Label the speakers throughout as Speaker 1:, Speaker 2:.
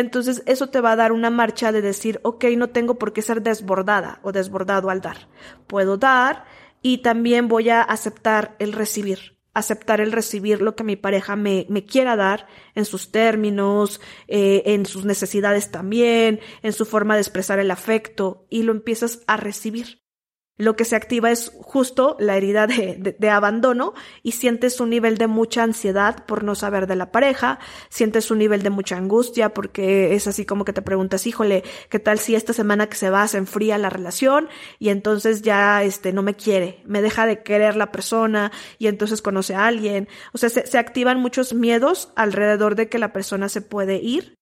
Speaker 1: Entonces eso te va a dar una marcha de decir, ok, no tengo por qué ser desbordada o desbordado al dar. Puedo dar y también voy a aceptar el recibir aceptar el recibir lo que mi pareja me, me quiera dar en sus términos, eh, en sus necesidades también, en su forma de expresar el afecto y lo empiezas a recibir lo que se activa es justo la herida de, de, abandono y sientes un nivel de mucha ansiedad por no saber de la pareja, sientes un nivel de mucha angustia porque es así como que te preguntas, híjole, ¿qué tal si esta semana que se va se enfría la relación y entonces ya este no me quiere, me deja de querer la persona y entonces conoce a alguien? O sea, se, se activan muchos miedos alrededor de que la persona se puede ir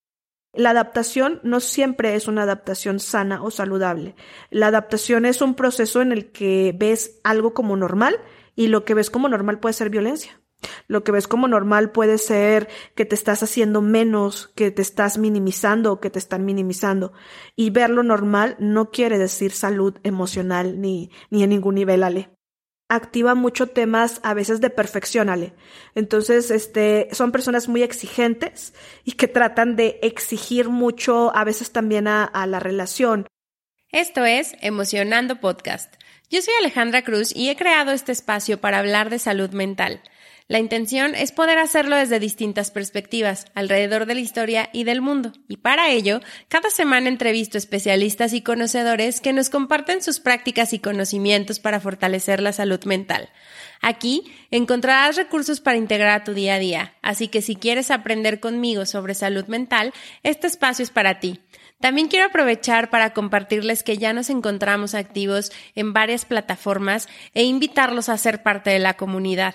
Speaker 1: la adaptación no siempre es una adaptación sana o saludable. La adaptación es un proceso en el que ves algo como normal y lo que ves como normal puede ser violencia. Lo que ves como normal puede ser que te estás haciendo menos, que te estás minimizando o que te están minimizando. Y verlo normal no quiere decir salud emocional ni, ni en ningún nivel, Ale activa mucho temas a veces de perfección, Ale. Entonces, este, son personas muy exigentes y que tratan de exigir mucho a veces también a, a la relación.
Speaker 2: Esto es Emocionando Podcast. Yo soy Alejandra Cruz y he creado este espacio para hablar de salud mental. La intención es poder hacerlo desde distintas perspectivas, alrededor de la historia y del mundo. Y para ello, cada semana entrevisto especialistas y conocedores que nos comparten sus prácticas y conocimientos para fortalecer la salud mental. Aquí encontrarás recursos para integrar a tu día a día, así que si quieres aprender conmigo sobre salud mental, este espacio es para ti. También quiero aprovechar para compartirles que ya nos encontramos activos en varias plataformas e invitarlos a ser parte de la comunidad.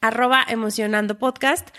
Speaker 2: arroba emocionando podcast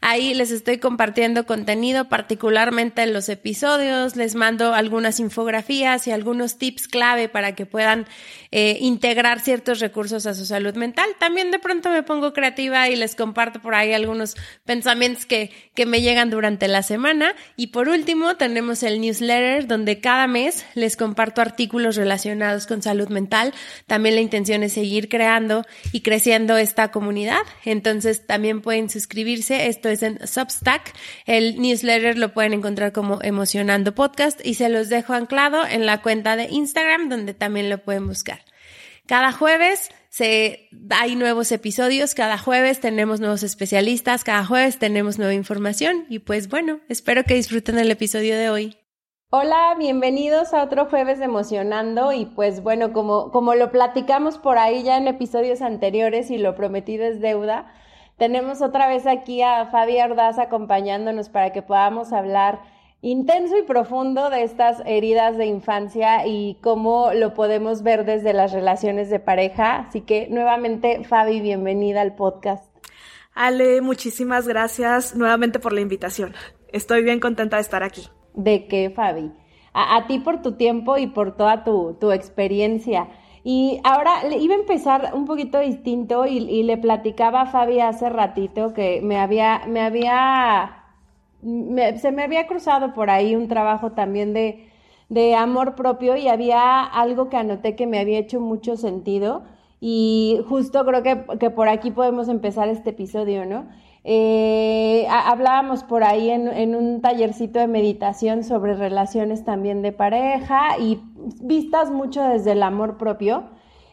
Speaker 2: Ahí les estoy compartiendo contenido, particularmente en los episodios, les mando algunas infografías y algunos tips clave para que puedan eh, integrar ciertos recursos a su salud mental. También de pronto me pongo creativa y les comparto por ahí algunos pensamientos que, que me llegan durante la semana. Y por último, tenemos el newsletter donde cada mes les comparto artículos relacionados con salud mental. También la intención es seguir creando y creciendo esta comunidad. Entonces también pueden suscribirse. Esto es en Substack. El newsletter lo pueden encontrar como Emocionando Podcast y se los dejo anclado en la cuenta de Instagram donde también lo pueden buscar. Cada jueves se, hay nuevos episodios, cada jueves tenemos nuevos especialistas, cada jueves tenemos nueva información y pues bueno, espero que disfruten el episodio de hoy. Hola, bienvenidos a otro jueves de Emocionando y pues bueno, como, como lo platicamos por ahí ya en episodios anteriores y lo prometido es deuda, tenemos otra vez aquí a Fabi Ardaz acompañándonos para que podamos hablar intenso y profundo de estas heridas de infancia y cómo lo podemos ver desde las relaciones de pareja. Así que nuevamente, Fabi, bienvenida al podcast.
Speaker 1: Ale, muchísimas gracias nuevamente por la invitación. Estoy bien contenta de estar aquí.
Speaker 2: ¿De qué, Fabi? A, ti por tu tiempo y por toda tu, tu experiencia. Y ahora le iba a empezar un poquito distinto y, le platicaba a Fabi hace ratito que me había, me había, se me había cruzado por ahí un trabajo también de, de amor propio y había algo que anoté que me había hecho mucho sentido y justo creo que, que por aquí podemos empezar este episodio, ¿no? Eh, hablábamos por ahí en, un tallercito de meditación sobre relaciones también de pareja y vistas mucho desde el amor propio.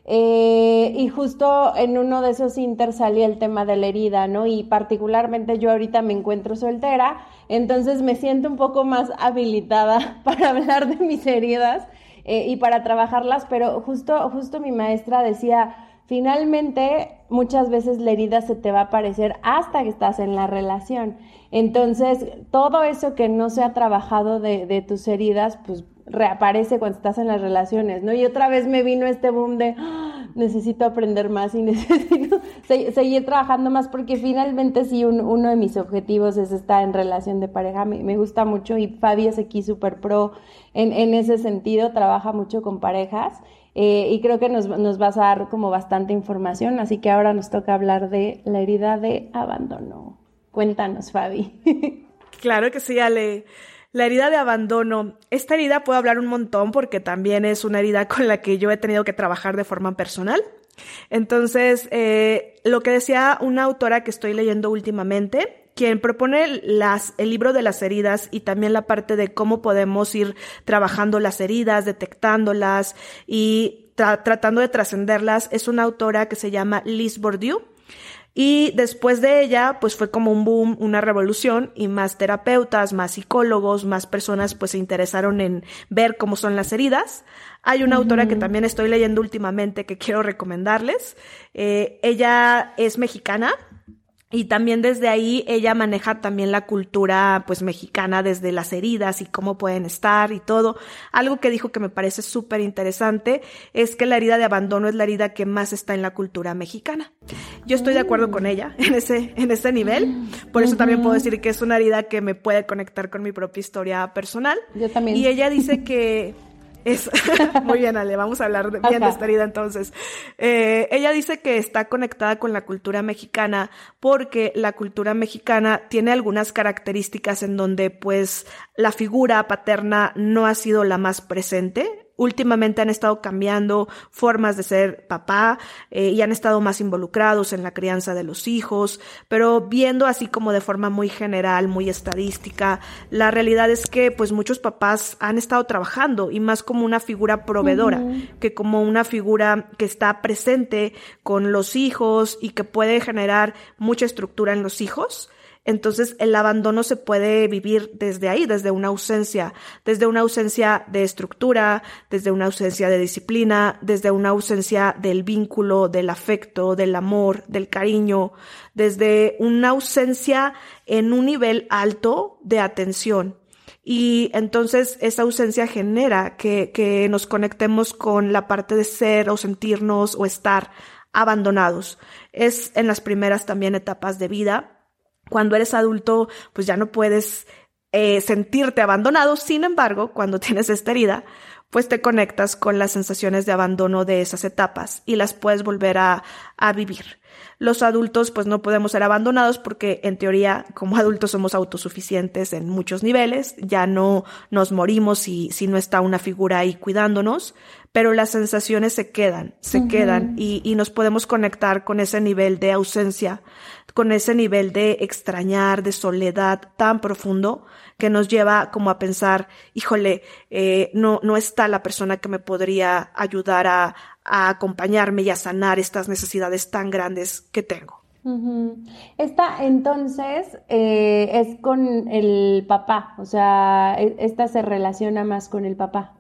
Speaker 2: Eh, y justo en uno de esos inter salía el tema de la herida, ¿no? Y particularmente yo ahorita me encuentro soltera, entonces me siento un poco más habilitada para hablar de mis heridas eh, y para trabajarlas, pero justo, justo mi maestra decía, finalmente muchas veces la herida se te va a aparecer hasta que estás en la relación. Entonces, todo eso que no se ha trabajado de, tus heridas, pues reaparece cuando estás en las relaciones, ¿no? Y otra vez me vino este boom de ¡Ah! necesito aprender más y necesito seguir trabajando más porque finalmente sí uno de mis objetivos es estar en relación de pareja, me, gusta mucho y Fabi es aquí súper pro en, ese sentido, trabaja mucho con parejas eh, y creo que nos, nos vas a dar como bastante información, así que ahora nos toca hablar de la herida de abandono. Cuéntanos, Fabi.
Speaker 1: Claro que sí, Ale. La herida de abandono. Esta herida puedo hablar un montón porque también es una herida con la que yo he tenido que trabajar de forma personal. Entonces, eh, lo que decía una autora que estoy leyendo últimamente, quien propone las, el libro de las heridas y también la parte de cómo podemos ir trabajando las heridas, detectándolas y tratando de trascenderlas, es una autora que se llama Liz Bourdieu. Y después de ella, pues fue como un boom, una revolución y más terapeutas, más psicólogos, más personas pues se interesaron en ver cómo son las heridas. Hay una autora que también estoy leyendo últimamente que quiero recomendarles. Eh, ella es mexicana, y también desde ahí ella maneja también la cultura pues mexicana desde las heridas y cómo pueden estar y todo. Algo que dijo que me parece súper interesante es que la herida de abandono es la herida que más está en la cultura mexicana. Yo estoy de acuerdo con ella en ese, en ese nivel. Por eso también puedo decir que es una herida que me puede conectar con mi propia historia personal.
Speaker 2: Yo también.
Speaker 1: Y ella dice que es, muy bien, Ale, vamos a hablar de, bien de esta herida entonces. Eh, ella dice que está conectada con la cultura mexicana porque la cultura mexicana tiene algunas características en donde pues la figura paterna no ha sido la más presente últimamente han estado cambiando formas de ser papá eh, y han estado más involucrados en la crianza de los hijos, pero viendo así como de forma muy general, muy estadística, la realidad es que pues muchos papás han estado trabajando y más como una figura proveedora que como una figura que está presente con los hijos y que puede generar mucha estructura en los hijos. Entonces el abandono se puede vivir desde ahí, desde una ausencia, desde una ausencia de estructura, desde una ausencia de disciplina, desde una ausencia del vínculo, del afecto, del amor, del cariño, desde una ausencia en un nivel alto de atención. Y entonces esa ausencia genera que, que nos conectemos con la parte de ser o sentirnos o estar abandonados. Es en las primeras también etapas de vida cuando eres adulto, pues ya no puedes eh, sentirte abandonado. Sin embargo, cuando tienes esta herida, pues te conectas con las sensaciones de abandono de esas etapas y las puedes volver a, a vivir. Los adultos pues no podemos ser abandonados porque en teoría como adultos somos autosuficientes en muchos niveles, ya no nos morimos si, si no está una figura ahí cuidándonos, pero las sensaciones se quedan, se quedan y, y nos podemos conectar con ese nivel de ausencia, con ese nivel de extrañar, de soledad tan profundo que nos lleva como a pensar, híjole, eh, no, no está la persona que me podría ayudar a, acompañarme y a sanar estas necesidades tan grandes que tengo.
Speaker 2: Esta entonces eh, es con el papá, o sea, e, esta se relaciona más con el papá.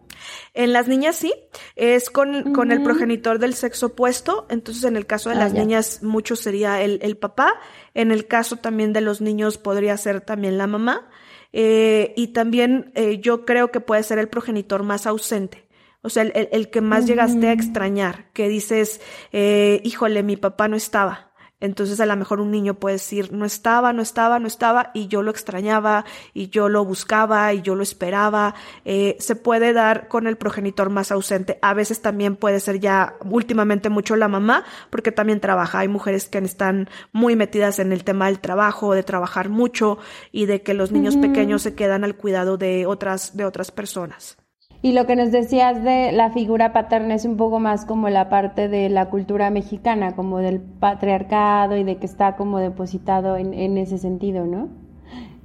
Speaker 1: En las niñas sí, es con, con el progenitor del sexo opuesto, entonces en el caso de ah, las niñas mucho sería el, el, papá, en el caso también de los niños podría ser también la mamá, eh, y también eh, yo creo que puede ser el progenitor más ausente. O sea, el, el, que más llegaste a extrañar, que dices, eh, híjole, mi papá no estaba. Entonces a lo mejor un niño puede decir, no estaba, no estaba, no estaba, y yo lo extrañaba, y yo lo buscaba, y yo lo esperaba. Eh, se puede dar con el progenitor más ausente. A veces también puede ser ya últimamente mucho la mamá, porque también trabaja. Hay mujeres que están muy metidas en el tema del trabajo, de trabajar mucho, y de que los niños pequeños se quedan al cuidado de otras, de otras personas.
Speaker 2: Y lo que nos decías de la figura paterna es un poco más como la parte de la cultura mexicana, como del patriarcado y de que está como depositado en, en ese sentido, ¿no?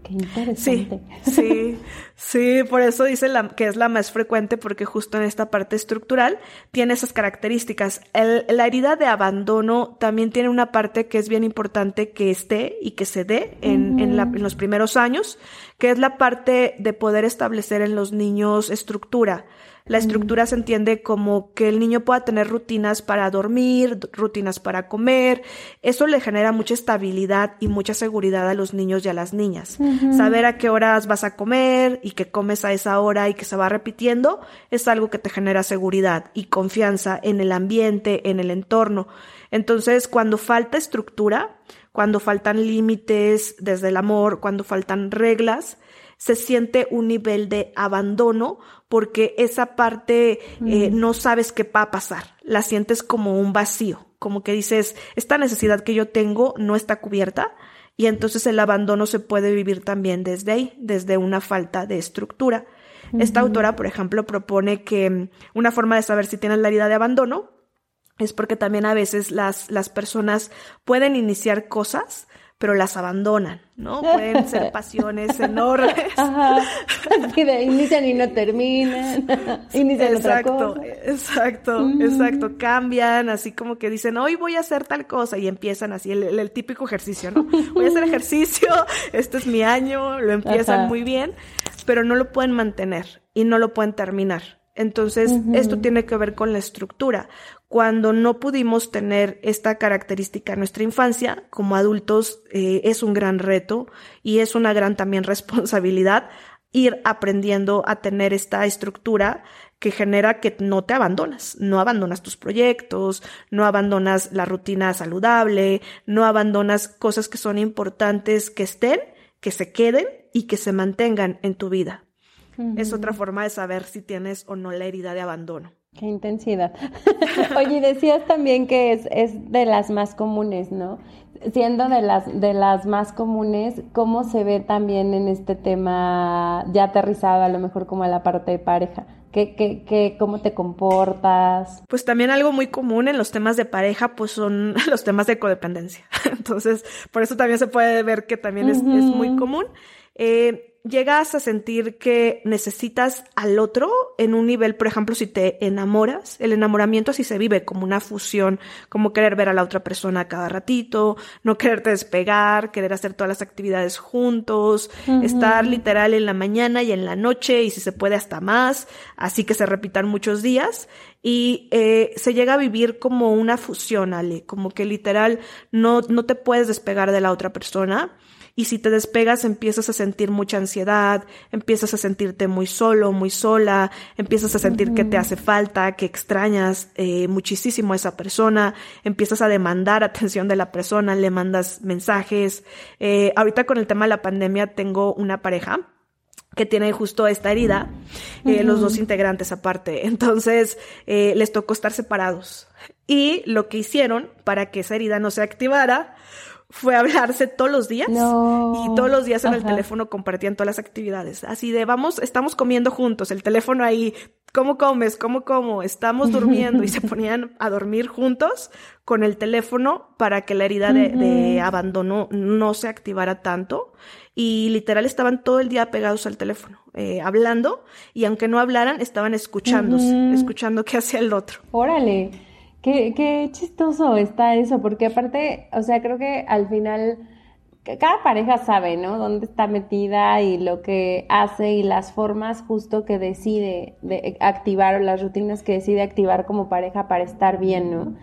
Speaker 2: Qué interesante.
Speaker 1: Sí, sí, sí, por eso dice la, que es la más frecuente porque justo en esta parte estructural tiene esas características. El, la herida de abandono también tiene una parte que es bien importante que esté y que se dé en, en, la, en los primeros años, que es la parte de poder establecer en los niños estructura La estructura se entiende como que el niño pueda tener rutinas para dormir, rutinas para comer. Eso le genera mucha estabilidad y mucha seguridad a los niños y a las niñas. Saber a qué horas vas a comer y que comes a esa hora y que se va repitiendo es algo que te genera seguridad y confianza en el ambiente, en el entorno. Entonces, cuando falta estructura, cuando faltan límites desde el amor, cuando faltan reglas, se siente un nivel de abandono porque esa parte eh, no sabes qué va a pasar, la sientes como un vacío, como que dices, esta necesidad que yo tengo no está cubierta y entonces el abandono se puede vivir también desde ahí, desde una falta de estructura. Esta autora, por ejemplo, propone que mm, una forma de saber si tienes la herida de abandono es porque también a veces las, las personas pueden iniciar cosas pero las abandonan, ¿no? Pueden ser pasiones enormes.
Speaker 2: Ajá. inician y no terminan. inician
Speaker 1: exacto,
Speaker 2: otra cosa.
Speaker 1: exacto, exacto. Cambian, así como que dicen, hoy voy a hacer tal cosa y empiezan así, el, típico ejercicio, ¿no? Voy a hacer ejercicio, este es mi año, lo empiezan muy bien, pero no lo pueden mantener y no lo pueden terminar. Entonces, esto tiene que ver con la estructura. Cuando no pudimos tener esta característica en nuestra infancia, como adultos eh, es un gran reto y es una gran también responsabilidad ir aprendiendo a tener esta estructura que genera que no te abandonas, no abandonas tus proyectos, no abandonas la rutina saludable, no abandonas cosas que son importantes que estén, que se queden y que se mantengan en tu vida. Es otra forma de saber si tienes o no la herida de abandono.
Speaker 2: Qué intensidad. Oye, decías también que es, es de las más comunes, ¿no? Siendo de las, de las más comunes, ¿cómo se ve también en este tema ya aterrizado a lo mejor como a la parte de pareja? ¿Qué, qué, qué, ¿Cómo te comportas?
Speaker 1: Pues también algo muy común en los temas de pareja, pues son los temas de codependencia. Entonces, por eso también se puede ver que también es, es muy común. Eh, llegas a sentir que necesitas al otro en un nivel, por ejemplo, si te enamoras, el enamoramiento así se vive como una fusión, como querer ver a la otra persona cada ratito, no quererte despegar, querer hacer todas las actividades juntos, estar literal en la mañana y en la noche y si se puede hasta más, así que se repitan muchos días. Y eh, se llega a vivir como una fusión, Ale, como que literal no, no te puedes despegar de la otra persona y si te despegas empiezas a sentir mucha ansiedad, empiezas a sentirte muy solo, muy sola, empiezas a sentir que te hace falta, que extrañas eh, muchísimo a esa persona, empiezas a demandar atención de la persona, le mandas mensajes. Eh, ahorita con el tema de la pandemia tengo una pareja que tiene justo esta herida, eh, los dos integrantes aparte. Entonces, les tocó estar separados. Y lo que hicieron para que esa herida no se activara fue hablarse todos los días y todos los días en el teléfono compartían todas las actividades. Así de, vamos, estamos comiendo juntos, el teléfono ahí, ¿cómo comes? ¿Cómo como? Estamos durmiendo y se ponían a dormir juntos con el teléfono para que la herida de, abandono no se activara tanto y literal estaban todo el día pegados al teléfono, eh, hablando y aunque no hablaran, estaban escuchándose, escuchando qué hacía el otro.
Speaker 2: Órale. Qué, qué chistoso está eso, porque aparte, o sea, creo que al final cada pareja sabe, ¿no? Dónde está metida y lo que hace y las formas justo que decide de activar o las rutinas que decide activar como pareja para estar bien, ¿no?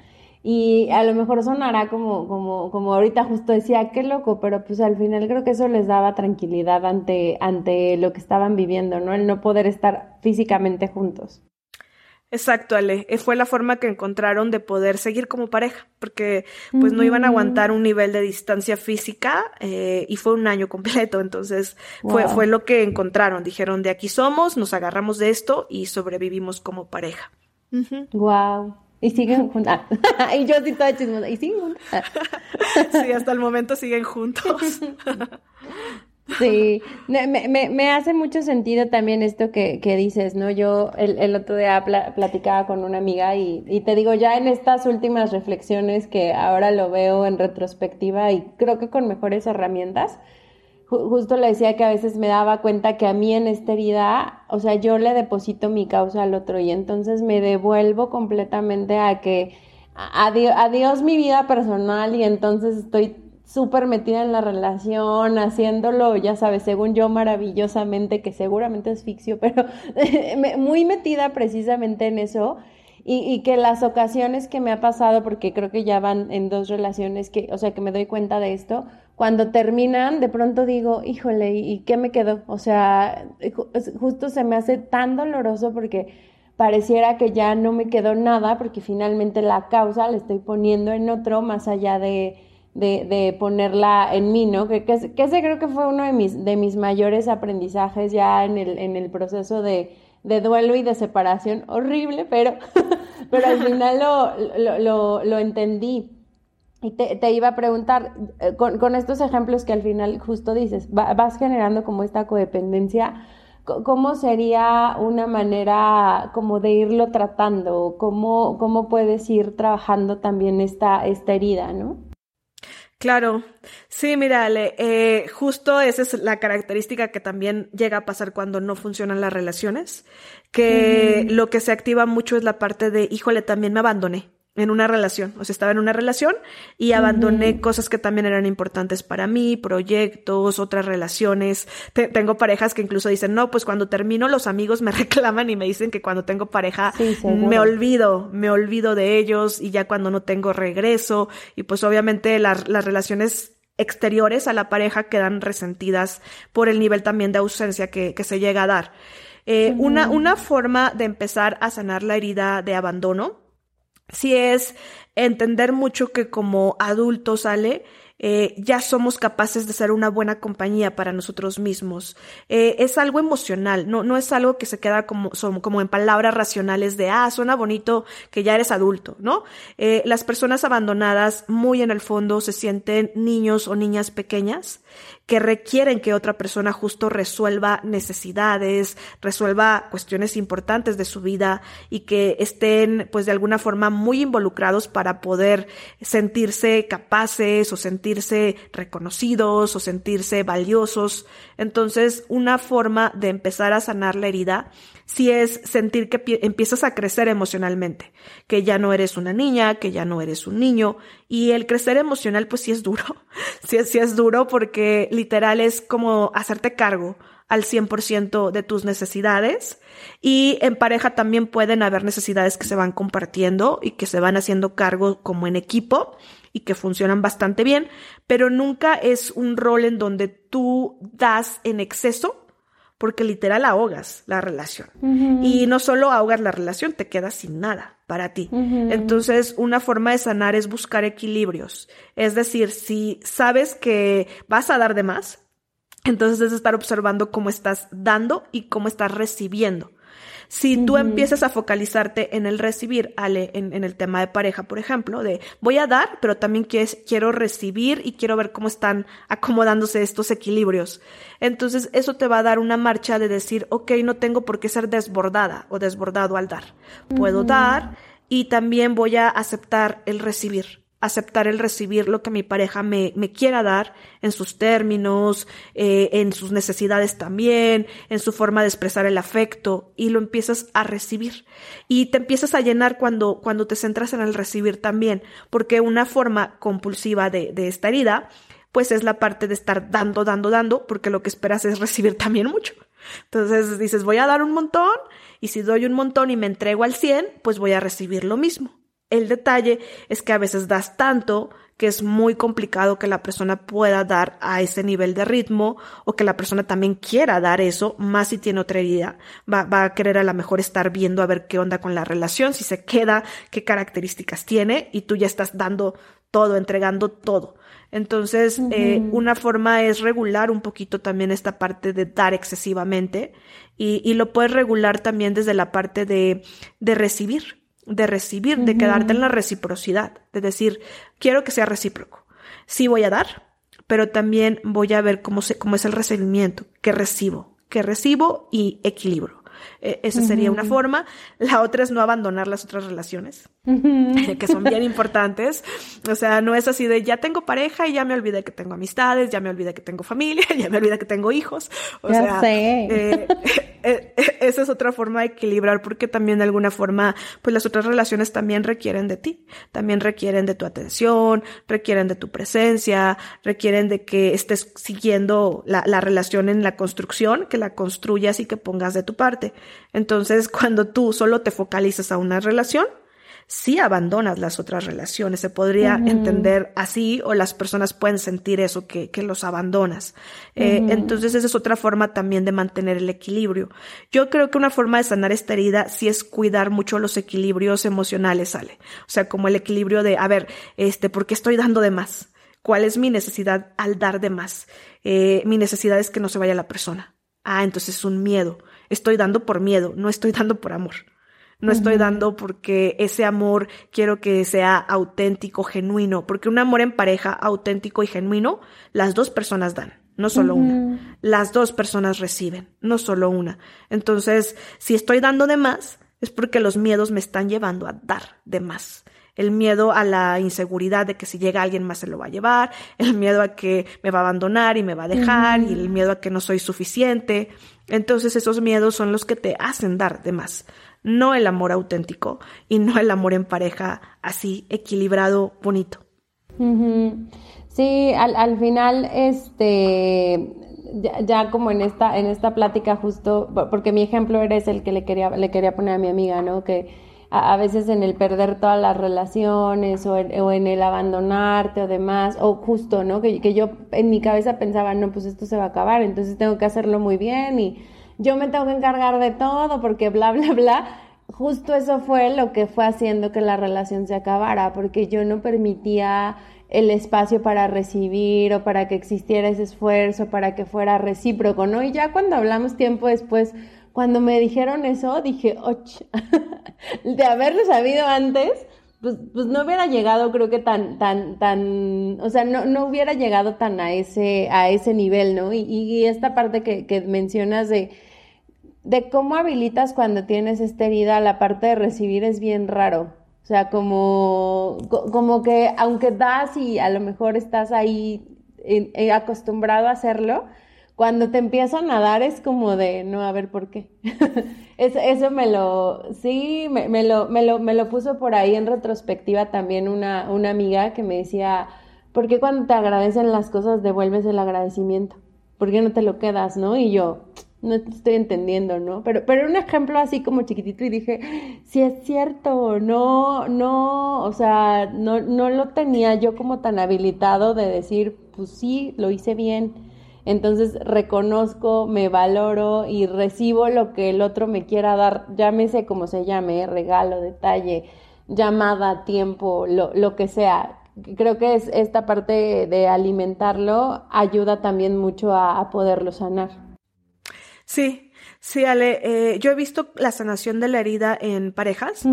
Speaker 2: Y a lo mejor sonará como, como, como ahorita justo decía, qué loco, pero pues al final creo que eso les daba tranquilidad ante, ante lo que estaban viviendo, ¿no? El no poder estar físicamente juntos.
Speaker 1: Exacto, Ale. Eh, fue la forma que encontraron de poder seguir como pareja, porque pues no iban a aguantar un nivel de distancia física eh, y fue un año completo. Entonces fue, fue lo que encontraron. Dijeron, de aquí somos, nos agarramos de esto y sobrevivimos como pareja.
Speaker 2: Wow. Y siguen juntos. y yo sí toda chismosa. Y siguen juntos.
Speaker 1: sí, hasta el momento siguen juntos.
Speaker 2: Sí, me, me, me, hace mucho sentido también esto que, que dices, ¿no? Yo el, el otro día platicaba con una amiga y, y, te digo, ya en estas últimas reflexiones que ahora lo veo en retrospectiva y creo que con mejores herramientas, justo le decía que a veces me daba cuenta que a mí en esta herida, o sea, yo le deposito mi causa al otro y entonces me devuelvo completamente a que adiós mi vida personal y entonces estoy súper metida en la relación, haciéndolo, ya sabes, según yo maravillosamente, que seguramente es ficción, pero muy metida precisamente en eso. Y, y, que las ocasiones que me ha pasado, porque creo que ya van en dos relaciones, que, o sea, que me doy cuenta de esto, cuando terminan, de pronto digo, híjole, ¿y qué me quedó? O sea, justo se me hace tan doloroso porque pareciera que ya no me quedó nada, porque finalmente la causa la estoy poniendo en otro, más allá de, de, ponerla en mí, ¿no? Que, que, ese creo que fue uno de mis, de mis mayores aprendizajes ya en el, en el proceso de, duelo y de separación. Horrible, pero, pero al final lo, lo, lo, entendí. Y te, te, iba a preguntar, eh, con, con, estos ejemplos que al final justo dices, vas generando como esta codependencia, ¿cómo sería una manera como de irlo tratando? ¿Cómo, cómo puedes ir trabajando también esta, esta herida, no?
Speaker 1: Claro, sí, mira, eh, justo esa es la característica que también llega a pasar cuando no funcionan las relaciones, que lo que se activa mucho es la parte de, híjole, también me abandoné en una relación, o sea, estaba en una relación y abandoné cosas que también eran importantes para mí, proyectos, otras relaciones. tengo parejas que incluso dicen, no, pues cuando termino los amigos me reclaman y me dicen que cuando tengo pareja me olvido, me olvido de ellos y ya cuando no tengo regreso y pues obviamente las relaciones exteriores a la pareja quedan resentidas por el nivel también de ausencia que, que se llega a dar. Eh, una, una forma de empezar a sanar la herida de abandono si es entender mucho que como adultos, sale eh, ya somos capaces de ser una buena compañía para nosotros mismos. Eh, es algo emocional, no, no es algo que se queda como, como en palabras racionales de, ah, suena bonito que ya eres adulto, ¿no? Eh, las personas abandonadas muy en el fondo se sienten niños o niñas pequeñas que requieren que otra persona justo resuelva necesidades, resuelva cuestiones importantes de su vida y que estén pues de alguna forma muy involucrados para poder sentirse capaces o sentirse reconocidos o sentirse valiosos. Entonces, una forma de empezar a sanar la herida si es sentir que empiezas a crecer emocionalmente, que ya no eres una niña, que ya no eres un niño, y el crecer emocional pues sí es duro, sí, sí es duro porque literal es como hacerte cargo al 100% de tus necesidades y en pareja también pueden haber necesidades que se van compartiendo y que se van haciendo cargo como en equipo y que funcionan bastante bien, pero nunca es un rol en donde tú das en exceso porque literal ahogas la relación. Y no solo ahogas la relación, te quedas sin nada para ti. Entonces, una forma de sanar es buscar equilibrios. Es decir, si sabes que vas a dar de más, entonces es estar observando cómo estás dando y cómo estás recibiendo. Si tú empiezas a focalizarte en el recibir, Ale, en, el tema de pareja, por ejemplo, de voy a dar, pero también quiero recibir y quiero ver cómo están acomodándose estos equilibrios. Entonces, eso te va a dar una marcha de decir, ok, no tengo por qué ser desbordada o desbordado al dar. Puedo dar y también voy a aceptar el recibir aceptar el recibir lo que mi pareja me, me quiera dar en sus términos, eh, en sus necesidades también, en su forma de expresar el afecto y lo empiezas a recibir. Y te empiezas a llenar cuando, cuando te centras en el recibir también, porque una forma compulsiva de, de esta herida, pues es la parte de estar dando, dando, dando, porque lo que esperas es recibir también mucho. Entonces dices, voy a dar un montón y si doy un montón y me entrego al 100, pues voy a recibir lo mismo. El detalle es que a veces das tanto que es muy complicado que la persona pueda dar a ese nivel de ritmo o que la persona también quiera dar eso, más si tiene otra herida. Va, va a querer a lo mejor estar viendo a ver qué onda con la relación, si se queda, qué características tiene y tú ya estás dando todo, entregando todo. Entonces, eh, una forma es regular un poquito también esta parte de dar excesivamente y, y lo puedes regular también desde la parte de, de recibir de recibir, de quedarte en la reciprocidad, de decir, quiero que sea recíproco. Sí voy a dar, pero también voy a ver cómo, se, cómo es el recibimiento, qué recibo, qué recibo y equilibrio. E, esa sería una forma. La otra es no abandonar las otras relaciones, que son bien importantes. O sea, no es así de ya tengo pareja y ya me olvidé que tengo amistades, ya me olvidé que tengo familia, ya me olvidé que tengo hijos. O sea, eh, eh, esa es otra forma de equilibrar porque también de alguna forma, pues las otras relaciones también requieren de ti, también requieren de tu atención, requieren de tu presencia, requieren de que estés siguiendo la, la relación en la construcción, que la construyas y que pongas de tu parte. Entonces, cuando tú solo te focalizas a una relación, si abandonas las otras relaciones. Se podría entender así o las personas pueden sentir eso, que, que los abandonas. Eh, entonces esa es otra forma también de mantener el equilibrio. Yo creo que una forma de sanar esta herida sí es cuidar mucho los equilibrios emocionales, sale. O sea, como el equilibrio de, a ver, este, ¿por qué estoy dando de más? ¿Cuál es mi necesidad al dar de más? Eh, mi necesidad es que no se vaya la persona. Ah, entonces es un miedo. Estoy dando por miedo, no estoy dando por amor. No estoy dando porque ese amor quiero que sea auténtico, genuino, porque un amor en pareja auténtico y genuino, las dos personas dan, no solo una. Las dos personas reciben, no solo una. Entonces, si estoy dando de más, es porque los miedos me están llevando a dar de más. El miedo a la inseguridad de que si llega alguien más se lo va a llevar, el miedo a que me va a abandonar y me va a dejar, y el miedo a que no soy suficiente. Entonces esos miedos son los que te hacen dar de más no el amor auténtico y no el amor en pareja así equilibrado, bonito.
Speaker 2: Sí, al, al final, este, ya, como en esta, en esta plática justo, porque mi ejemplo eres el que le quería, le quería poner a mi amiga, ¿no? Que a, veces en el perder todas las relaciones o en, el abandonarte o demás, o justo, ¿no? Que, que yo en mi cabeza pensaba, no, pues esto se va a acabar, entonces tengo que hacerlo muy bien y yo me tengo que encargar de todo porque bla, bla, bla. Justo eso fue lo que fue haciendo que la relación se acabara, porque yo no permitía el espacio para recibir o para que existiera ese esfuerzo, para que fuera recíproco, ¿no? Y ya cuando hablamos tiempo después, cuando me dijeron eso, dije, och, de haberlo sabido antes, pues, pues no hubiera llegado, creo que tan, tan, tan, o sea, no, no hubiera llegado tan a ese, a ese nivel, ¿no? Y, esta parte que mencionas de de cómo habilitas cuando tienes esta herida, la parte de recibir es bien raro. O sea, como, como que aunque das y a lo mejor estás ahí eh, acostumbrado a hacerlo, cuando te empiezan a dar es como de, no, a ver por qué. eso, eso, me lo, sí, me, me, lo, me, lo, me lo puso por ahí en retrospectiva también una, una amiga que me decía, ¿por qué cuando te agradecen las cosas devuelves el agradecimiento? ¿Por qué no te lo quedas, no? Y yo, no estoy entendiendo, ¿no? Pero, pero un ejemplo así como chiquitito y dije, si es cierto, no, no, o sea, no, no lo tenía yo como tan habilitado de decir, pues sí, lo hice bien. Entonces reconozco, me valoro y recibo lo que el otro me quiera dar, llámese como se llame, regalo, detalle, llamada, tiempo, lo, lo que sea. Creo que es esta parte de alimentarlo ayuda también mucho a poderlo sanar.
Speaker 1: Sí, sí, Ale, eh, yo he visto la sanación de la herida en parejas.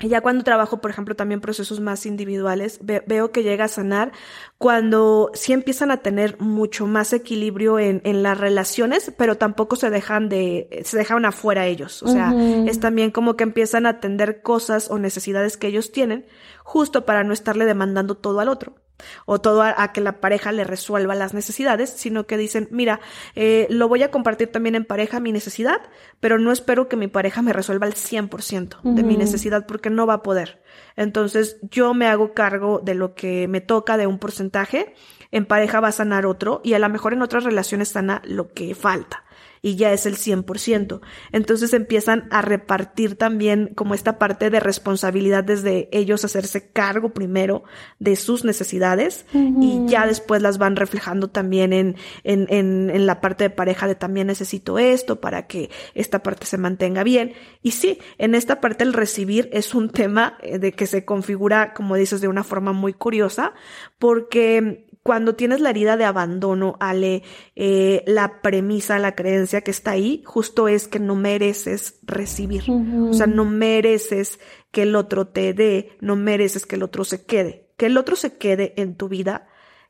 Speaker 1: Y ya cuando trabajo, por ejemplo, también procesos más individuales, veo que llega a sanar cuando sí empiezan a tener mucho más equilibrio en, en las relaciones, pero tampoco se dejan de, se dejan afuera ellos. O sea, es también como que empiezan a atender cosas o necesidades que ellos tienen, justo para no estarle demandando todo al otro o todo a, que la pareja le resuelva las necesidades, sino que dicen, mira, eh, lo voy a compartir también en pareja mi necesidad, pero no espero que mi pareja me resuelva el 100% de mi necesidad porque no va a poder. Entonces yo me hago cargo de lo que me toca de un porcentaje, en pareja va a sanar otro y a lo mejor en otras relaciones sana lo que falta y ya es el 100%. Entonces empiezan a repartir también como esta parte de responsabilidad desde ellos hacerse cargo primero de sus necesidades y ya después las van reflejando también en, en, en, en la parte de pareja de también necesito esto para que esta parte se mantenga bien. Y sí, en esta parte el recibir es un tema eh, de que se configura, como dices, de una forma muy curiosa, porque cuando tienes la herida de abandono, Ale, eh, la premisa, la creencia que está ahí, justo es que no mereces recibir. O sea, no mereces que el otro te dé, no mereces que el otro se quede. Que el otro se quede en tu vida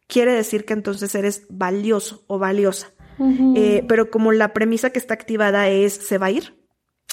Speaker 1: quiere decir que entonces eres valioso o valiosa. Eh, pero como la premisa que está activada es se va a ir,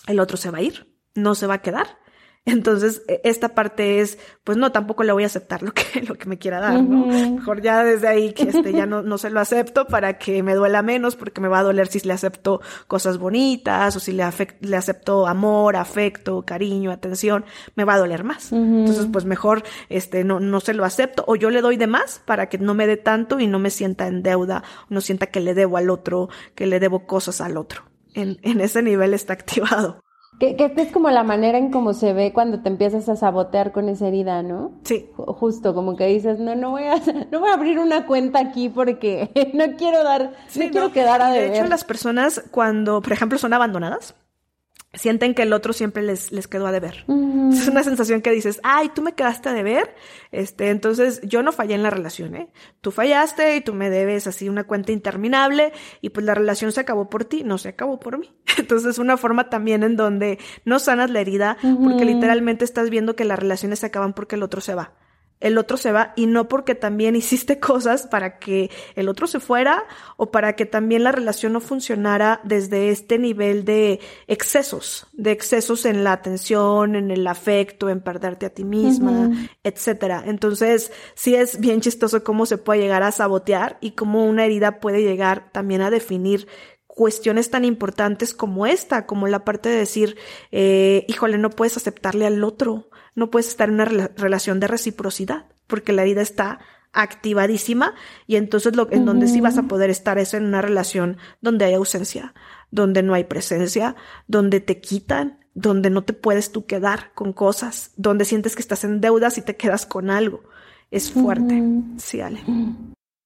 Speaker 1: el otro se va a ir, no se va a quedar. Entonces, e, esta parte es, pues no, tampoco le voy a aceptar lo que, lo que me quiera dar, ¿no? Mejor ya desde ahí que este ya no, no se lo acepto para que me duela menos, porque me va a doler si le acepto cosas bonitas o si le, le acepto amor, afecto, cariño, atención, me va a doler más. Entonces, pues mejor este no, no se lo acepto o yo le doy de más para que no me dé tanto y no me sienta en deuda, no sienta que le debo al otro, que le debo cosas al otro. En, en ese nivel está activado.
Speaker 2: Que, que es como la manera en cómo se ve cuando te empiezas a sabotear con esa herida, ¿no?
Speaker 1: Sí.
Speaker 2: Justo, como que dices, no, no voy a, no voy a abrir una cuenta aquí porque no quiero dar, no quiero quedar a deber.
Speaker 1: De hecho, las personas cuando, por ejemplo, son abandonadas, sienten que el otro siempre les, les quedó a deber. Es una sensación que dices, ay, tú me quedaste a deber, este, entonces yo no fallé en la relación, ¿eh? Tú fallaste y tú me debes así una cuenta interminable y pues la relación se acabó por ti, no se acabó por mí. Entonces es una forma también en donde no sanas la herida porque literalmente estás viendo que las relaciones se acaban porque el otro se va el otro se va y no porque también hiciste cosas para que el otro se fuera o para que también la relación no funcionara desde este nivel de excesos, de excesos en la atención, en el afecto, en perderte a ti misma, etcétera. Entonces, sí es bien chistoso cómo se puede llegar a sabotear y cómo una herida puede llegar también a definir cuestiones tan importantes como esta, como la parte de decir, eh, híjole, no puedes aceptarle al otro, no puedes estar en una relación de reciprocidad, porque la herida está activadísima y entonces lo en donde sí vas a poder estar es en una relación donde hay ausencia, donde no hay presencia, donde te quitan, donde no te puedes tú quedar con cosas, donde sientes que estás en deudas y te quedas con algo. Es fuerte. Sí, Ale.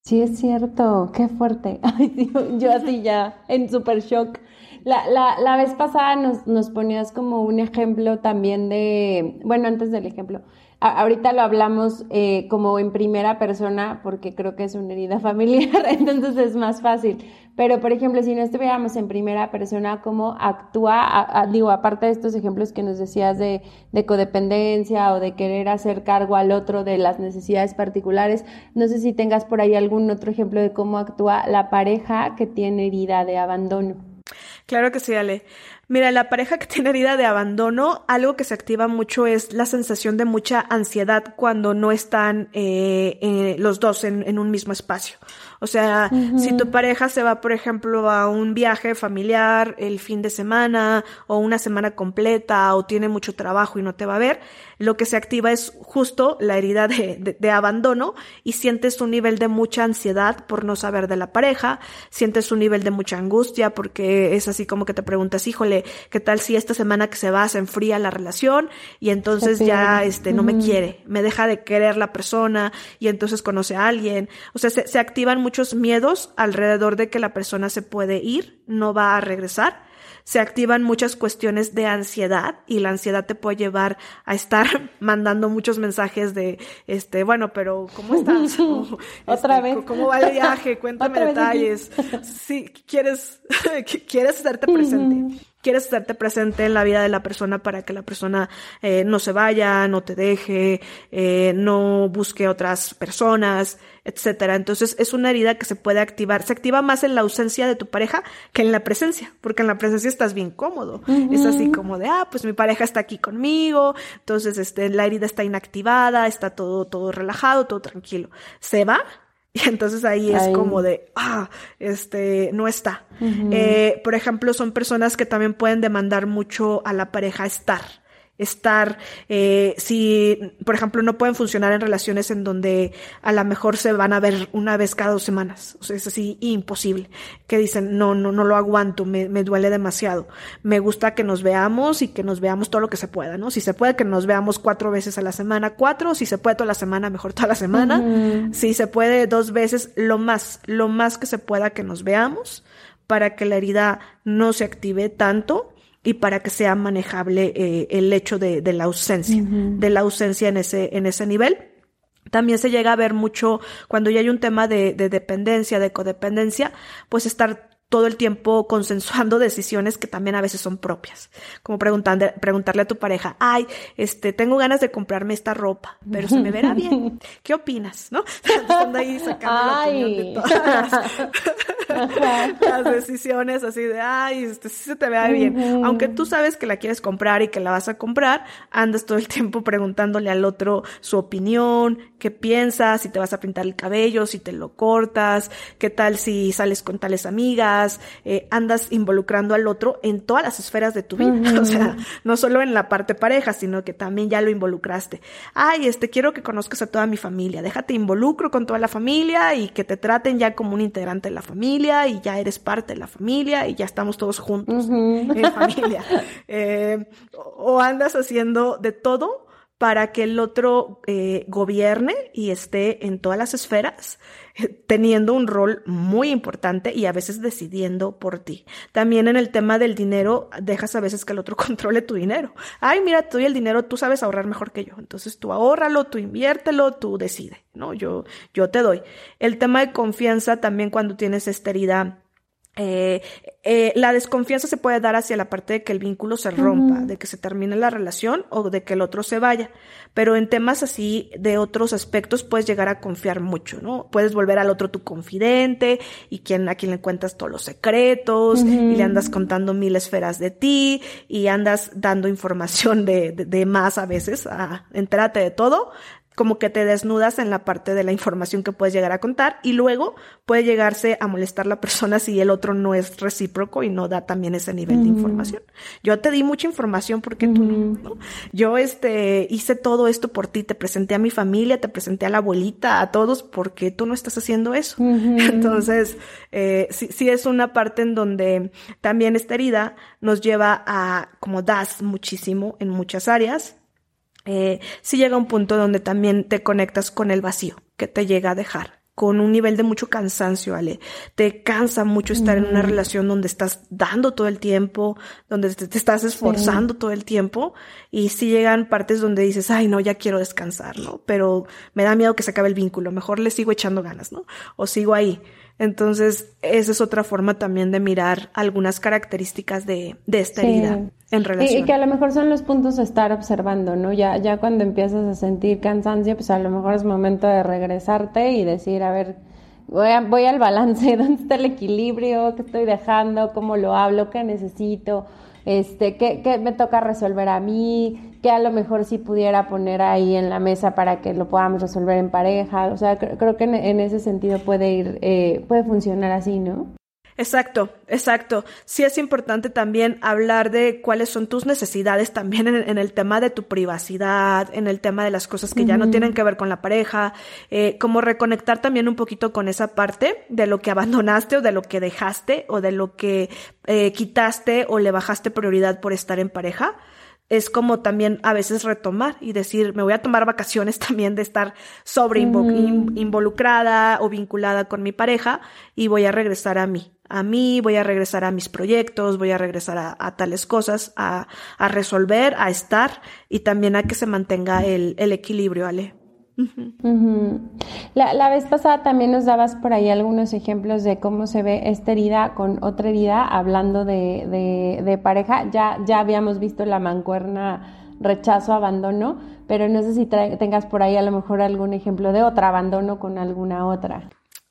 Speaker 2: Sí, es cierto, qué fuerte. Ay, yo así ya, en super shock. La, la, la vez pasada nos, nos ponías como un ejemplo también de, bueno, antes del ejemplo, ahorita lo hablamos eh, como en primera persona porque creo que es una herida familiar, entonces es más fácil. Pero, por ejemplo, si no estuviéramos en primera persona, ¿cómo actúa? digo, aparte de estos ejemplos que nos decías de, de, codependencia o de querer hacer cargo al otro de las necesidades particulares, no sé si tengas por ahí algún otro ejemplo de cómo actúa la pareja que tiene herida de abandono.
Speaker 1: Claro que sí, Ale. Mira, la pareja que tiene herida de abandono, algo que se activa mucho es la sensación de mucha ansiedad cuando no están eh, eh, los dos en, un mismo espacio. O sea, si tu pareja se va, por ejemplo, a un viaje familiar el fin de semana o una semana completa o tiene mucho trabajo y no te va a ver, lo que se activa es justo la herida de, de, abandono y sientes un nivel de mucha ansiedad por no saber de la pareja, sientes un nivel de mucha angustia porque es así como que te preguntas, híjole, ¿qué tal si esta semana que se va se enfría la relación y entonces ya este no me quiere, me deja de querer la persona y entonces conoce a alguien? O sea, se, se activan muchos miedos alrededor de que la persona se puede ir, no va a regresar se activan muchas cuestiones de ansiedad y la ansiedad te puede llevar a estar mandando muchos mensajes de, este, bueno, pero ¿cómo estás?
Speaker 2: Otra
Speaker 1: este,
Speaker 2: vez.
Speaker 1: ¿Cómo va el viaje? Cuéntame detalles. Sí, quieres, quieres hacerte presente quieres hacerte presente en la vida de la persona para que la persona eh, no se vaya, no te deje, eh, no busque otras personas, etcétera. Entonces es una herida que se puede activar. Se activa más en la ausencia de tu pareja que en la presencia, porque en la presencia estás bien cómodo. Es así como de, ah, pues mi pareja está aquí conmigo, entonces este, la herida está inactivada, está todo, todo relajado, todo tranquilo. Se va y entonces ahí es como de, ah, este, no está. eh, por ejemplo, son personas que también pueden demandar mucho a la pareja estar estar, eh, si, por ejemplo, no pueden funcionar en relaciones en donde a lo mejor se van a ver una vez cada dos semanas. O sea, es así imposible. Que dicen, no, no, no lo aguanto, me, me duele demasiado. Me gusta que nos veamos y que nos veamos todo lo que se pueda, ¿no? Si se puede que nos veamos cuatro veces a la semana, cuatro. Si se puede toda la semana, mejor toda la semana. Si se puede dos veces, lo más, lo más que se pueda que nos veamos para que la herida no se active tanto y para que sea manejable eh, el hecho de, de la ausencia, de la ausencia en ese, en ese nivel. También se llega a ver mucho cuando ya hay un tema de, de dependencia, de codependencia, pues estar todo el tiempo consensuando decisiones que también a veces son propias. Como preguntando, preguntarle a tu pareja, ay, este, tengo ganas de comprarme esta ropa, pero se me verá bien. ¿Qué opinas? ¿No? Estando ahí sacando la opinión de todas. las decisiones así de, ay, este sí se te vea bien. Aunque tú sabes que la quieres comprar y que la vas a comprar, andas todo el tiempo preguntándole al otro su opinión, qué piensas, si te vas a pintar el cabello, si te lo cortas, qué tal si sales con tales amigas, eh, andas involucrando al otro en todas las esferas de tu vida. O sea, no solo en la parte pareja, sino que también ya lo involucraste. Ay, este, quiero que conozcas a toda mi familia, déjate involucro con toda la familia y que te traten ya como un integrante de la familia y ya eres parte de la familia y ya estamos todos juntos en familia. Eh, o andas haciendo de todo para que el otro eh, gobierne y esté en todas las esferas, teniendo un rol muy importante y a veces decidiendo por ti. También en el tema del dinero, dejas a veces que el otro controle tu dinero. Ay, mira, tú y el dinero, tú sabes ahorrar mejor que yo. Entonces tú ahórralo, tú inviértelo, tú decide, ¿no? Yo, yo te doy. El tema de confianza también cuando tienes esta eh, eh, la desconfianza se puede dar hacia la parte de que el vínculo se rompa, de que se termine la relación o de que el otro se vaya. Pero en temas así de otros aspectos puedes llegar a confiar mucho, ¿no? Puedes volver al otro tu confidente y quien, a quien le cuentas todos los secretos y le andas contando mil esferas de ti y andas dando información de, de, de más a veces, a, entérate de todo como que te desnudas en la parte de la información que puedes llegar a contar y luego puede llegarse a molestar la persona si el otro no es recíproco y no da también ese nivel de información. Yo te di mucha información porque tú no, Yo este hice todo esto por ti, te presenté a mi familia, te presenté a la abuelita, a todos porque tú no estás haciendo eso. Entonces, eh, sí, sí es una parte en donde también esta herida nos lleva a como das muchísimo en muchas áreas eh, si llega un punto donde también te conectas con el vacío que te llega a dejar con un nivel de mucho cansancio, Ale. Te cansa mucho estar en una relación donde estás dando todo el tiempo, donde te, estás esforzando todo el tiempo y si llegan partes donde dices, ay, no, ya quiero descansar, ¿no? Pero me da miedo que se acabe el vínculo, mejor le sigo echando ganas, ¿no? O sigo ahí. Entonces, esa es otra forma también de mirar algunas características de, de esta herida en relación.
Speaker 2: Y, que a lo mejor son los puntos a estar observando, ¿no? Ya, ya cuando empiezas a sentir cansancio, pues a lo mejor es momento de regresarte y decir, a ver, voy, voy al balance, ¿dónde está el equilibrio? ¿Qué estoy dejando? ¿Cómo lo hablo? ¿Qué necesito? Este, ¿qué, ¿qué, me toca resolver a mí? ¿Qué a lo mejor sí pudiera poner ahí en la mesa para que lo podamos resolver en pareja? O sea, creo, que en, ese sentido puede ir, eh, puede funcionar así, ¿no?
Speaker 1: Exacto, exacto. Sí es importante también hablar de cuáles son tus necesidades también en, el tema de tu privacidad, en el tema de las cosas que ya no tienen que ver con la pareja, eh, como reconectar también un poquito con esa parte de lo que abandonaste o de lo que dejaste o de lo que eh, quitaste o le bajaste prioridad por estar en pareja es como también a veces retomar y decir, me voy a tomar vacaciones también de estar sobre involucrada o vinculada con mi pareja y voy a regresar a mí, a mí, voy a regresar a mis proyectos, voy a regresar a, tales cosas, a, a, resolver, a estar y también a que se mantenga el, el equilibrio, Ale.
Speaker 2: La, la, vez pasada también nos dabas por ahí algunos ejemplos de cómo se ve esta herida con otra herida, hablando de, de, pareja. Ya, ya habíamos visto la mancuerna rechazo, abandono, pero no sé si tengas por ahí a lo mejor algún ejemplo de otra, abandono con alguna otra.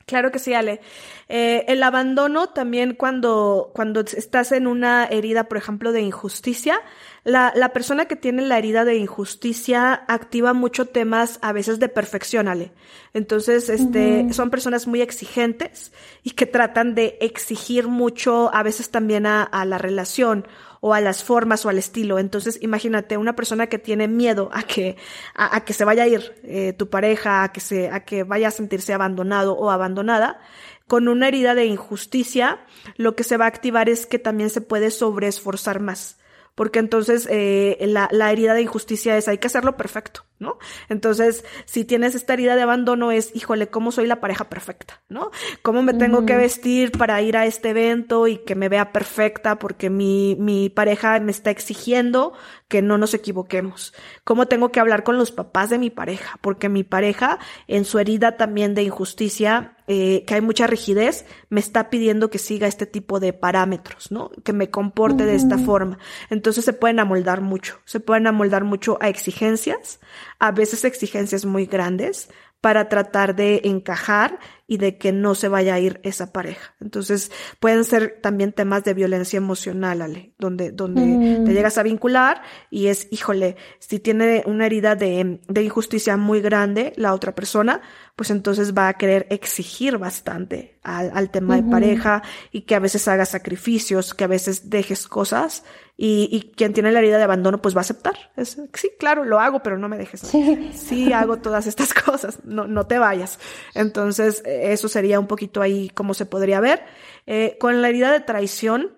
Speaker 1: Claro que sí, Ale. Eh, el abandono también cuando, cuando estás en una herida, por ejemplo, de injusticia, la, la persona que tiene la herida de injusticia activa mucho temas a veces de perfección, Ale. Entonces, este, son personas muy exigentes y que tratan de exigir mucho a veces también a, a la relación o a las formas o al estilo. Entonces, imagínate una persona que tiene miedo a que, a, que se vaya a ir eh, tu pareja, a que se, a que vaya a sentirse abandonado o abandonada. Con una herida de injusticia, lo que se va a activar es que también se puede sobreesforzar más porque entonces eh, la, la, herida de injusticia es hay que hacerlo perfecto, ¿no? Entonces, si tienes esta herida de abandono es, híjole, ¿cómo soy la pareja perfecta, ¿no? ¿Cómo me tengo que vestir para ir a este evento y que me vea perfecta porque mi, mi pareja me está exigiendo que no nos equivoquemos? ¿Cómo tengo que hablar con los papás de mi pareja? Porque mi pareja, en su herida también de injusticia, eh, que hay mucha rigidez, me está pidiendo que siga este tipo de parámetros, ¿no? Que me comporte de esta forma. Entonces se pueden amoldar mucho, se pueden amoldar mucho a exigencias, a veces exigencias muy grandes, para tratar de encajar y de que no se vaya a ir esa pareja. Entonces, pueden ser también temas de violencia emocional, Ale, donde, donde te llegas a vincular y es, híjole, si tiene una herida de, de injusticia muy grande la otra persona, pues entonces va a querer exigir bastante al, al tema de pareja y que a veces haga sacrificios, que a veces dejes cosas y, y, quien tiene la herida de abandono pues va a aceptar. Es, sí, claro, lo hago, pero no me dejes. Sí. sí, hago todas estas cosas, no, no te vayas. Entonces, eso sería un poquito ahí como se podría ver. Eh, con la herida de traición,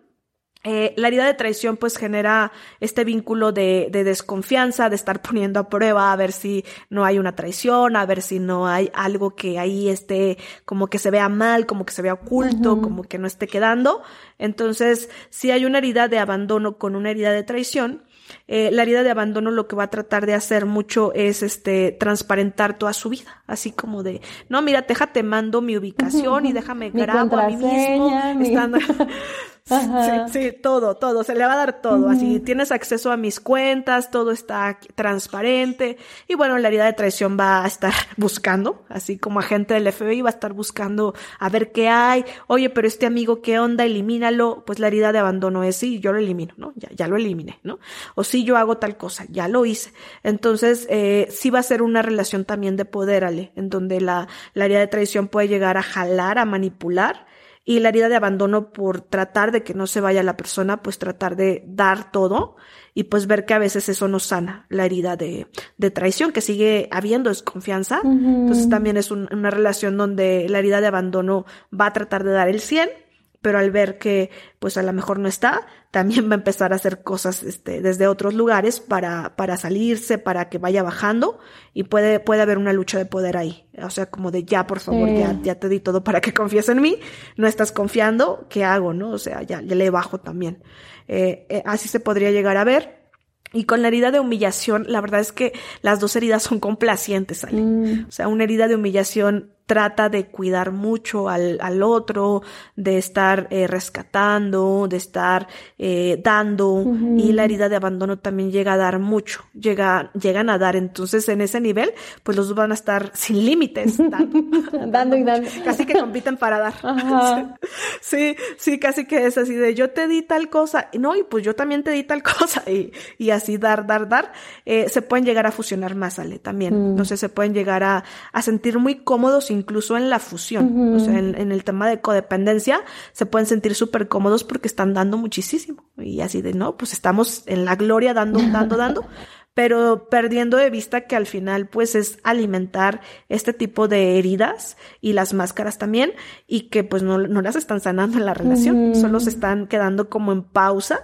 Speaker 1: eh, la herida de traición pues genera este vínculo de, de, desconfianza, de estar poniendo a prueba a ver si no hay una traición, a ver si no hay algo que ahí esté como que se vea mal, como que se vea oculto, como que no esté quedando. Entonces, si hay una herida de abandono con una herida de traición, eh, la herida de abandono lo que va a tratar de hacer mucho es este transparentar toda su vida, así como de, no, mira, déjate mando mi ubicación y déjame grabo a mí mismo. Mi... Estando... Sí, sí, todo, todo, se le va a dar todo. Así tienes acceso a mis cuentas, todo está transparente. Y bueno, la herida de traición va a estar buscando, así como agente del FBI va a estar buscando a ver qué hay. Oye, pero este amigo, ¿qué onda? Elimínalo. Pues la herida de abandono es sí, yo lo elimino, ¿no? Ya, ya lo eliminé, ¿no? O sí, yo hago tal cosa, ya lo hice. Entonces, eh, sí va a ser una relación también de poder, Ale, en donde la, la herida de traición puede llegar a jalar, a manipular y la herida de abandono por tratar de que no se vaya la persona, pues tratar de dar todo y pues ver que a veces eso no sana la herida de, de traición, que sigue habiendo desconfianza. Entonces también es una relación donde la herida de abandono va a tratar de dar el 100 pero al ver que pues a lo mejor no está, también va a empezar a hacer cosas este, desde otros lugares para, para salirse, para que vaya bajando y puede, puede haber una lucha de poder ahí. O sea, como de ya, por favor, ya, ya te di todo para que confíes en mí, no estás confiando, ¿qué hago? ¿No? O sea, ya, ya le bajo también. Eh, eh, así se podría llegar a ver. Y con la herida de humillación, la verdad es que las dos heridas son complacientes. Mm. O sea, una herida de humillación trata de cuidar mucho al, al otro, de estar eh, rescatando, de estar eh, dando, y la herida de abandono también llega a dar mucho, llega, llegan a dar. Entonces, en ese nivel, pues los dos van a estar sin límites, dando,
Speaker 2: dando y dando.
Speaker 1: Casi que compiten para dar. Sí, sí, casi que es así de yo te di tal cosa, no, y pues yo también te di tal cosa, y, y así dar, dar, dar. Eh, se pueden llegar a fusionar más, Ale, también. Mm. Entonces, se pueden llegar a, a sentir muy cómodos sin incluso en la fusión, o sea, en, el tema de codependencia, se pueden sentir súper cómodos porque están dando muchísimo. Y así de, no, pues estamos en la gloria dando, dando, dando, pero perdiendo de vista que al final pues es alimentar este tipo de heridas y las máscaras también y que pues no, no las están sanando en la relación, solo se están quedando como en pausa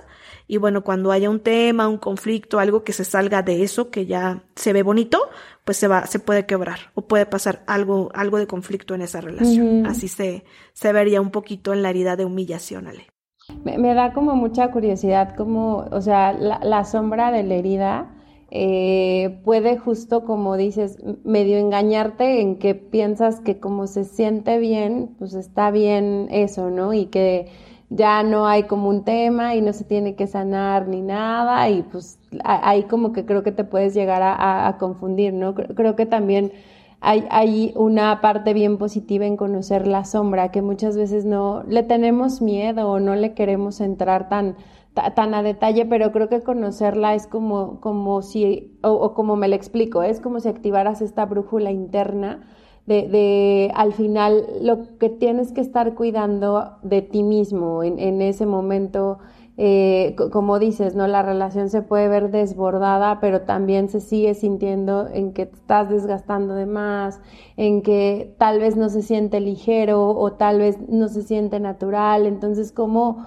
Speaker 1: y bueno, cuando haya un tema, un conflicto, algo que se salga de eso, que ya se ve bonito, pues se va, se puede quebrar o puede pasar algo, algo de conflicto en esa relación. Así se, se vería un poquito en la herida de humillación, Ale.
Speaker 2: Me, da como mucha curiosidad, como, o sea, la, sombra de la herida eh, puede justo, como dices, medio engañarte en que piensas que como se siente bien, pues está bien eso, ¿no? Y que ya no hay como un tema y no se tiene que sanar ni nada y pues ahí como que creo que te puedes llegar a, confundir, ¿no? Creo, que también hay, hay, una parte bien positiva en conocer la sombra, que muchas veces no le tenemos miedo o no le queremos entrar tan, tan a detalle, pero creo que conocerla es como, como si, o, o como me lo explico, es como si activaras esta brújula interna de, de, al final lo que tienes que estar cuidando de ti mismo en, en ese momento, eh, como dices, ¿no? La relación se puede ver desbordada, pero también se sigue sintiendo en que te estás desgastando de más, en que tal vez no se siente ligero o tal vez no se siente natural. Entonces, ¿cómo,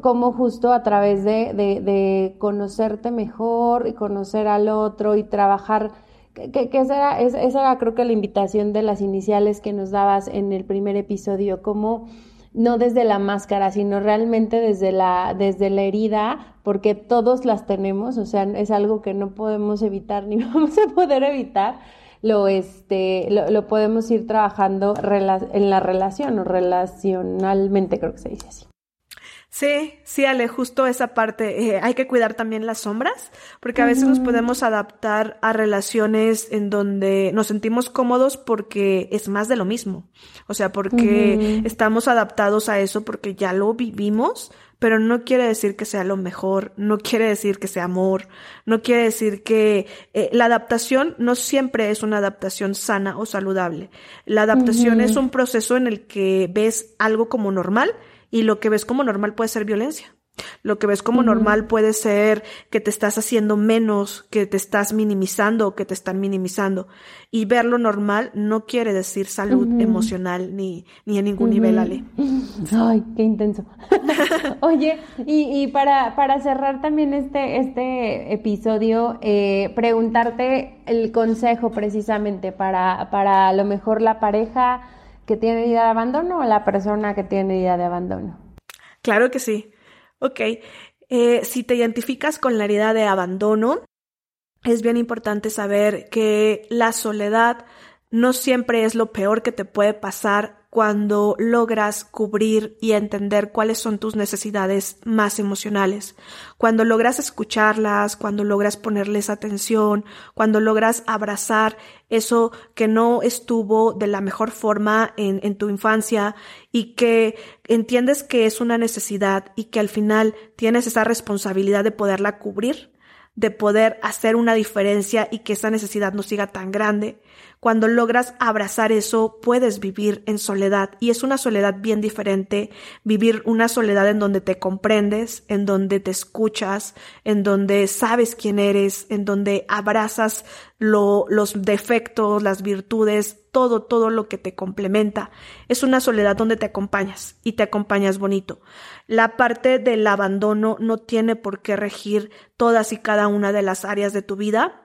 Speaker 2: cómo justo a través de, de, de conocerte mejor y conocer al otro y trabajar que, esa, era, esa, era creo que la invitación de las iniciales que nos dabas en el primer episodio, como no desde la máscara, sino realmente desde la, desde la herida, porque todos las tenemos, o sea, es algo que no podemos evitar ni vamos a poder evitar, lo, este, lo, lo podemos ir trabajando en la relación o relacionalmente, creo que se dice así.
Speaker 1: Sí, sí, Ale, justo esa parte. Eh, hay que cuidar también las sombras, porque a veces nos podemos adaptar a relaciones en donde nos sentimos cómodos porque es más de lo mismo. O sea, porque estamos adaptados a eso porque ya lo vivimos, pero no quiere decir que sea lo mejor, no quiere decir que sea amor, no quiere decir que eh, la adaptación no siempre es una adaptación sana o saludable. La adaptación es un proceso en el que ves algo como normal y lo que ves como normal puede ser violencia. Lo que ves como normal puede ser que te estás haciendo menos, que te estás minimizando o que te están minimizando. Y verlo normal no quiere decir salud emocional ni, ni en ningún nivel, Ale.
Speaker 2: Ay, qué intenso. Oye, y, y, para, para cerrar también este, este episodio, eh, preguntarte el consejo precisamente para, para a lo mejor la pareja que tiene herida de abandono o la persona que tiene herida de abandono.
Speaker 1: Claro que sí. Ok, eh, si te identificas con la herida de abandono, es bien importante saber que la soledad no siempre es lo peor que te puede pasar cuando logras cubrir y entender cuáles son tus necesidades más emocionales, cuando logras escucharlas, cuando logras ponerles atención, cuando logras abrazar eso que no estuvo de la mejor forma en, tu infancia y que entiendes que es una necesidad y que al final tienes esa responsabilidad de poderla cubrir de poder hacer una diferencia y que esa necesidad no siga tan grande. Cuando logras abrazar eso, puedes vivir en soledad y es una soledad bien diferente, vivir una soledad en donde te comprendes, en donde te escuchas, en donde sabes quién eres, en donde abrazas lo, los defectos, las virtudes, todo, todo lo que te complementa. Es una soledad donde te acompañas y te acompañas bonito. La parte del abandono no tiene por qué regir todas y cada una de las áreas de tu vida.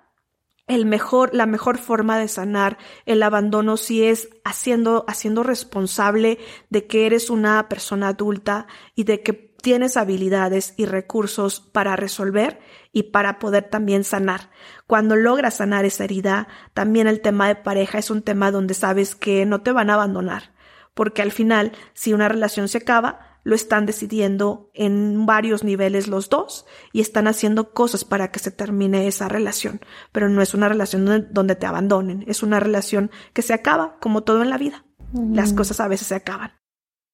Speaker 1: El mejor, la mejor forma de sanar el abandono si es haciendo, haciendo responsable de que eres una persona adulta y de que tienes habilidades y recursos para resolver y para poder también sanar. Cuando logras sanar esa herida, también el tema de pareja es un tema donde sabes que no te van a abandonar, porque al final, si una relación se acaba, lo están decidiendo en varios niveles los dos y están haciendo cosas para que se termine esa relación, pero no es una relación donde, te abandonen, es una relación que se acaba, como todo en la vida. Las cosas a veces se acaban.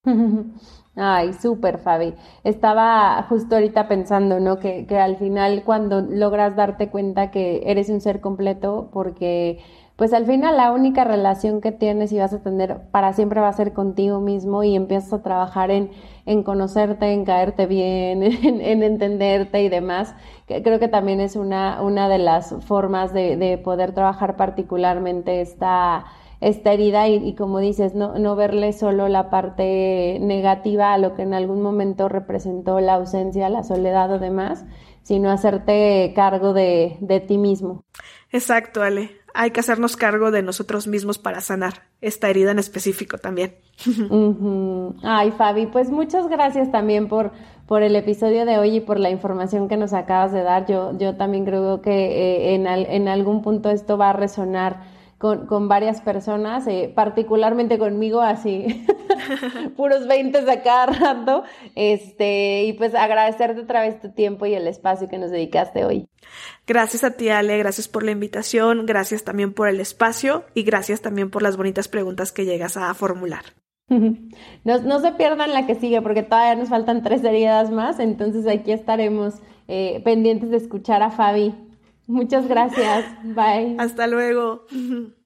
Speaker 2: Ay, súper, Fabi. Estaba justo ahorita pensando, ¿no? Que, que al final cuando logras darte cuenta que eres un ser completo, porque pues al final la única relación que tienes y vas a tener para siempre va a ser contigo mismo y empiezas a trabajar en, en conocerte, en caerte bien, en, en entenderte y demás. Creo que también es una, una de las formas de, de poder trabajar particularmente esta esta herida y, como dices, no, no verle solo la parte negativa a lo que en algún momento representó la ausencia, la soledad o demás, sino hacerte cargo de, de ti mismo.
Speaker 1: Exacto, Ale. Hay que hacernos cargo de nosotros mismos para sanar esta herida en específico también.
Speaker 2: Ay, Fabi, pues muchas gracias también por, por el episodio de hoy y por la información que nos acabas de dar. Yo, yo también creo que eh, en, en algún punto esto va a resonar con, con varias personas, eh, particularmente conmigo, así, puros 20 de cada rato, este, y pues agradecerte otra vez tu tiempo y el espacio que nos dedicaste hoy.
Speaker 1: Gracias a ti, Ale, gracias por la invitación, gracias también por el espacio y gracias también por las bonitas preguntas que llegas a formular.
Speaker 2: No, no se pierdan la que sigue porque todavía nos faltan tres heridas más, entonces aquí estaremos eh, pendientes de escuchar a Fabi Muchas gracias. Bye.
Speaker 1: Hasta luego.